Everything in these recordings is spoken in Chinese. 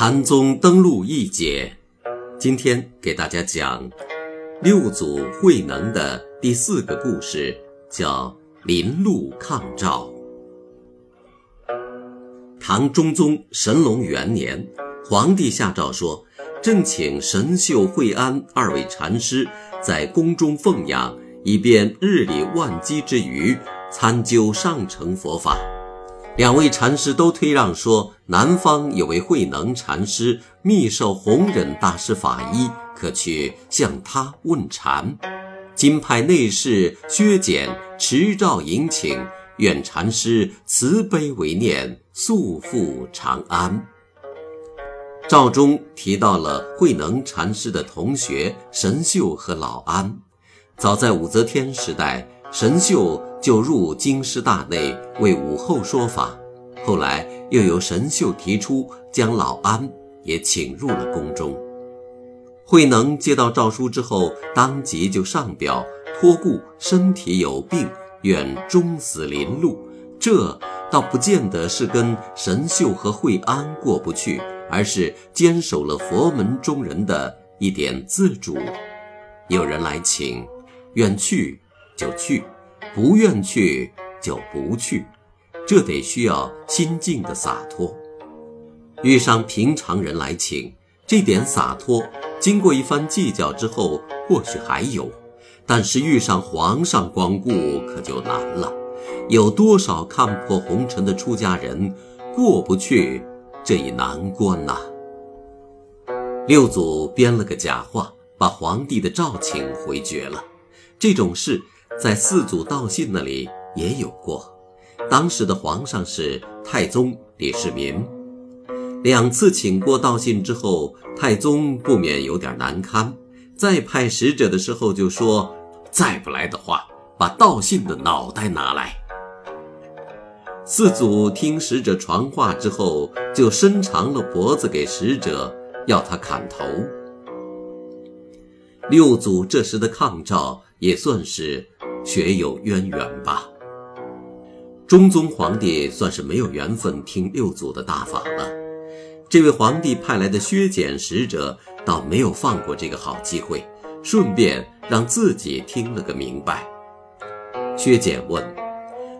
禅宗登陆一节，今天给大家讲六祖慧能的第四个故事，叫林路抗诏。唐中宗神龙元年，皇帝下诏说，正请神秀、惠安二位禅师在宫中奉养，以便日理万机之余参究上乘佛法。两位禅师都推让说，南方有位慧能禅师密授弘忍大师法医，可去向他问禅。今派内侍薛简持诏迎请，愿禅师慈悲为念，速赴长安。诏中提到了慧能禅师的同学神秀和老安，早在武则天时代，神秀。就入京师大内为武后说法，后来又由神秀提出将老安也请入了宫中。慧能接到诏书之后，当即就上表托故身体有病，愿终死临路。这倒不见得是跟神秀和惠安过不去，而是坚守了佛门中人的一点自主。有人来请，愿去就去。不愿去就不去，这得需要心境的洒脱。遇上平常人来请，这点洒脱，经过一番计较之后，或许还有；但是遇上皇上光顾，可就难了。有多少看破红尘的出家人过不去这一难关呐？六祖编了个假话，把皇帝的诏请回绝了。这种事。在四祖道信那里也有过，当时的皇上是太宗李世民，两次请过道信之后，太宗不免有点难堪，再派使者的时候就说：“再不来的话，把道信的脑袋拿来。”四祖听使者传话之后，就伸长了脖子给使者，要他砍头。六祖这时的抗诏也算是。学有渊源吧。中宗皇帝算是没有缘分听六祖的大法了。这位皇帝派来的削减使者倒没有放过这个好机会，顺便让自己听了个明白。削减问：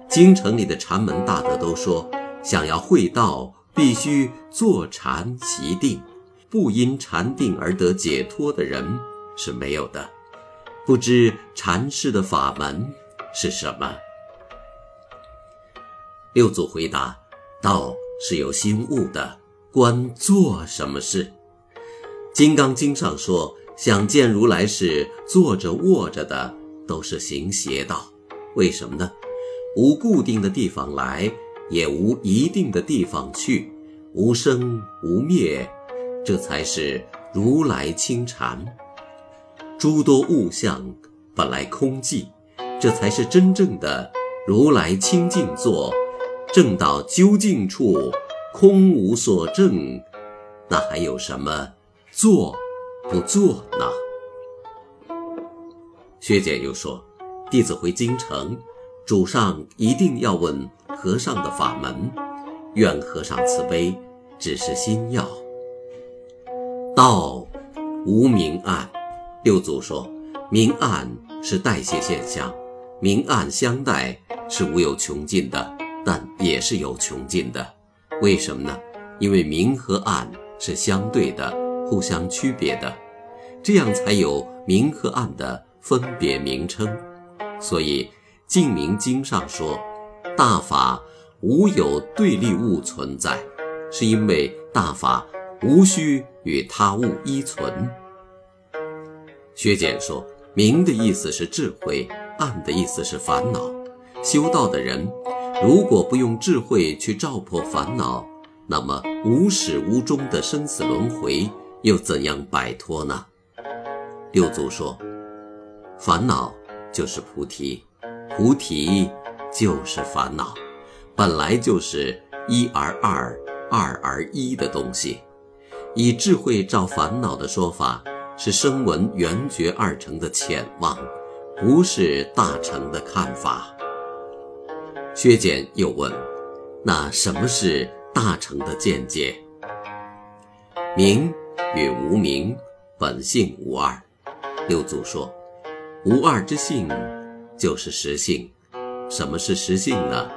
京城里的禅门大德都说，想要会道，必须坐禅习定，不因禅定而得解脱的人是没有的。不知禅师的法门是什么？六祖回答：“道是有心悟的，观做什么事。”《金刚经》上说：“想见如来是坐着卧着的，都是行邪道。为什么呢？无固定的地方来，也无一定的地方去，无生无灭，这才是如来清禅。”诸多物象本来空寂，这才是真正的如来清净坐。正到究竟处，空无所证，那还有什么做不做呢？薛简又说：“弟子回京城，主上一定要问和尚的法门，愿和尚慈悲，只是心要。道无明暗。”六祖说：“明暗是代谢现象，明暗相待是无有穷尽的，但也是有穷尽的。为什么呢？因为明和暗是相对的，互相区别的，这样才有明和暗的分别名称。所以《净明经》上说，大法无有对立物存在，是因为大法无需与他物依存。”薛简说：“明的意思是智慧，暗的意思是烦恼。修道的人，如果不用智慧去照破烦恼，那么无始无终的生死轮回又怎样摆脱呢？六祖说：“烦恼就是菩提，菩提就是烦恼，本来就是一而二，二而一的东西。以智慧照烦恼的说法，是声闻缘觉二乘的浅望，不是大乘的看法。”薛简又问：“那什么是大乘的见解？”名。与无名本性无二，六祖说：“无二之性就是实性。什么是实性呢？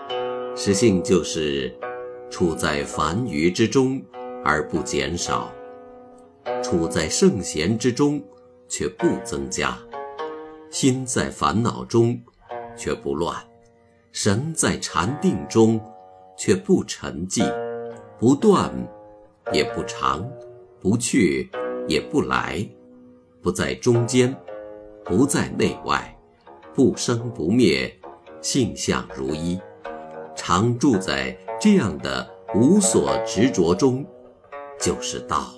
实性就是处在凡愚之中而不减少，处在圣贤之中却不增加，心在烦恼中却不乱，神在禅定中却不沉寂，不断也不长。”不去，也不来，不在中间，不在内外，不生不灭，性相如一，常住在这样的无所执着中，就是道。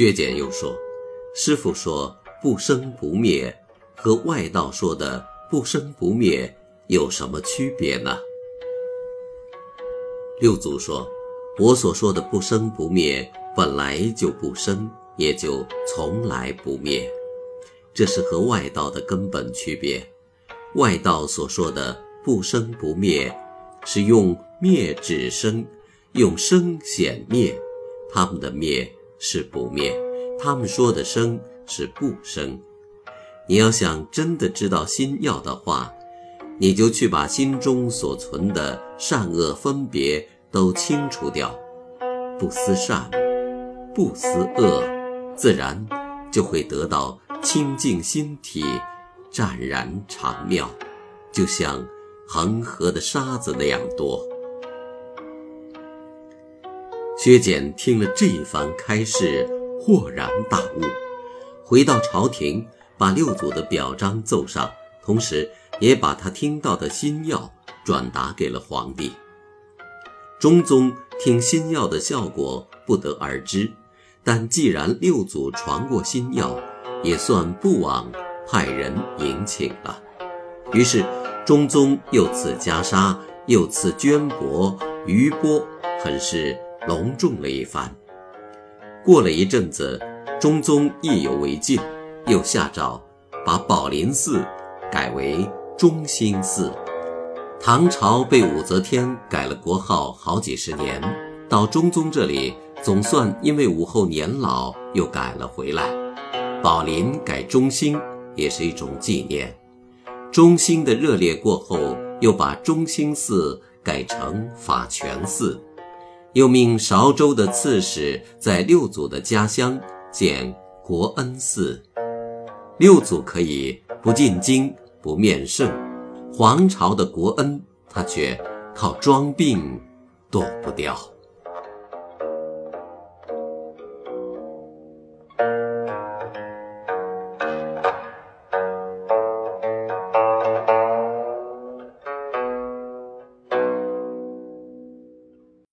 薛简又说：“师傅说不生不灭，和外道说的不生不灭有什么区别呢？”六祖说。我所说的不生不灭，本来就不生，也就从来不灭，这是和外道的根本区别。外道所说的不生不灭，是用灭指生，用生显灭，他们的灭是不灭，他们说的生是不生。你要想真的知道心要的话，你就去把心中所存的善恶分别。都清除掉，不思善，不思恶，自然就会得到清净心体，湛然常妙，就像恒河的沙子那样多。薛简听了这一番开示，豁然大悟，回到朝廷，把六祖的表彰奏上，同时也把他听到的心药转达给了皇帝。中宗听新药的效果不得而知，但既然六祖传过新药，也算不枉派人迎请了。于是中宗又赐袈裟，又赐绢帛、余钵，很是隆重了一番。过了一阵子，中宗意犹未尽，又下诏把宝林寺改为中兴寺。唐朝被武则天改了国号好几十年，到中宗这里总算因为武后年老又改了回来。宝林改中兴也是一种纪念。中兴的热烈过后，又把中兴寺改成法泉寺，又命韶州的刺史在六祖的家乡建国恩寺。六祖可以不进京不面圣。皇朝的国恩，他却靠装病躲不掉。